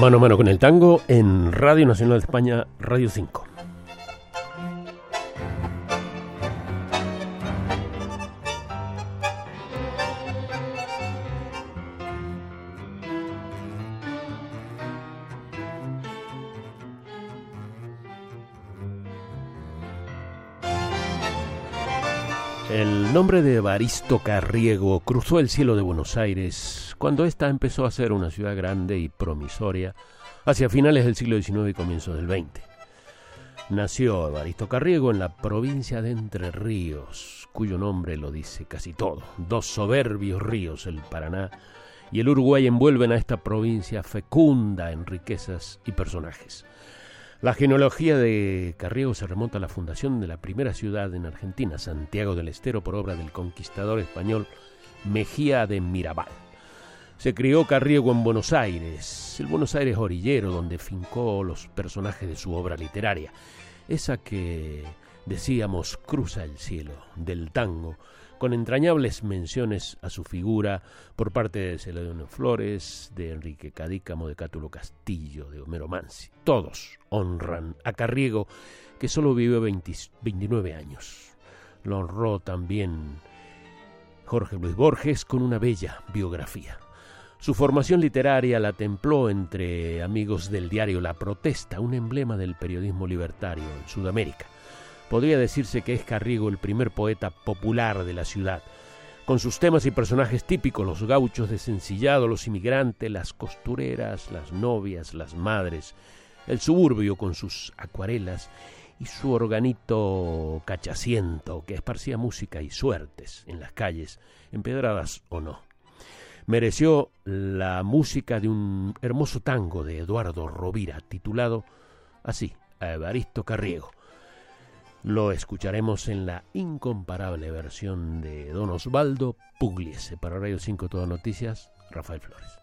Mano a mano con el tango en Radio Nacional de España, Radio 5. El nombre de Evaristo Carriego cruzó el cielo de Buenos Aires cuando ésta empezó a ser una ciudad grande y promisoria hacia finales del siglo XIX y comienzos del XX. Nació Evaristo Carriego en la provincia de Entre Ríos, cuyo nombre lo dice casi todo. Dos soberbios ríos, el Paraná y el Uruguay, envuelven a esta provincia fecunda en riquezas y personajes. La genealogía de Carriego se remonta a la fundación de la primera ciudad en Argentina, Santiago del Estero, por obra del conquistador español Mejía de Mirabal. Se crió Carriego en Buenos Aires, el Buenos Aires orillero, donde fincó los personajes de su obra literaria, esa que, decíamos, cruza el cielo, del tango, con entrañables menciones a su figura por parte de Celedonio Flores, de Enrique Cadícamo, de Cátulo Castillo, de Homero Mansi. Todos honran a Carriego, que solo vivió 29 años. Lo honró también Jorge Luis Borges con una bella biografía. Su formación literaria la templó entre amigos del diario La Protesta, un emblema del periodismo libertario en Sudamérica. Podría decirse que es Carriego el primer poeta popular de la ciudad, con sus temas y personajes típicos, los gauchos desencillados, los inmigrantes, las costureras, las novias, las madres, el suburbio con sus acuarelas y su organito cachaciento que esparcía música y suertes en las calles, empedradas o no. Mereció la música de un hermoso tango de Eduardo Rovira, titulado así, a Evaristo Carriego. Lo escucharemos en la incomparable versión de Don Osvaldo Pugliese. Para Radio 5 Todas Noticias, Rafael Flores.